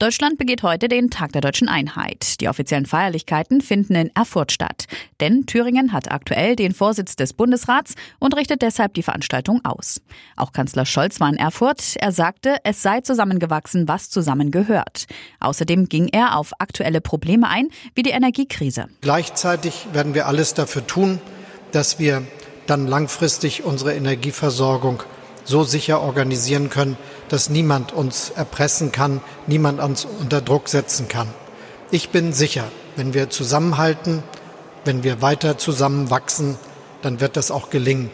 Deutschland begeht heute den Tag der deutschen Einheit. Die offiziellen Feierlichkeiten finden in Erfurt statt. Denn Thüringen hat aktuell den Vorsitz des Bundesrats und richtet deshalb die Veranstaltung aus. Auch Kanzler Scholz war in Erfurt. Er sagte, es sei zusammengewachsen, was zusammengehört. Außerdem ging er auf aktuelle Probleme ein, wie die Energiekrise. Gleichzeitig werden wir alles dafür tun, dass wir dann langfristig unsere Energieversorgung so sicher organisieren können, dass niemand uns erpressen kann, niemand uns unter Druck setzen kann. Ich bin sicher, wenn wir zusammenhalten, wenn wir weiter zusammenwachsen, dann wird das auch gelingen.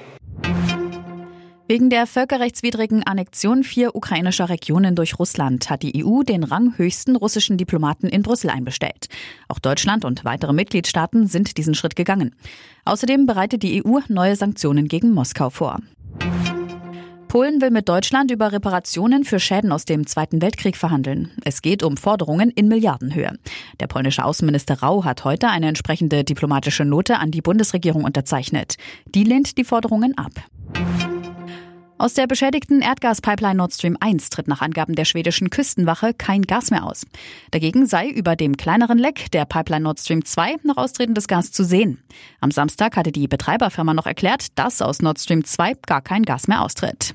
Wegen der völkerrechtswidrigen Annexion vier ukrainischer Regionen durch Russland hat die EU den ranghöchsten russischen Diplomaten in Brüssel einbestellt. Auch Deutschland und weitere Mitgliedstaaten sind diesen Schritt gegangen. Außerdem bereitet die EU neue Sanktionen gegen Moskau vor. Polen will mit Deutschland über Reparationen für Schäden aus dem Zweiten Weltkrieg verhandeln. Es geht um Forderungen in Milliardenhöhe. Der polnische Außenminister Rau hat heute eine entsprechende diplomatische Note an die Bundesregierung unterzeichnet. Die lehnt die Forderungen ab. Aus der beschädigten Erdgaspipeline Nord Stream 1 tritt nach Angaben der schwedischen Küstenwache kein Gas mehr aus. Dagegen sei über dem kleineren Leck der Pipeline Nord Stream 2 noch austretendes Gas zu sehen. Am Samstag hatte die Betreiberfirma noch erklärt, dass aus Nord Stream 2 gar kein Gas mehr austritt.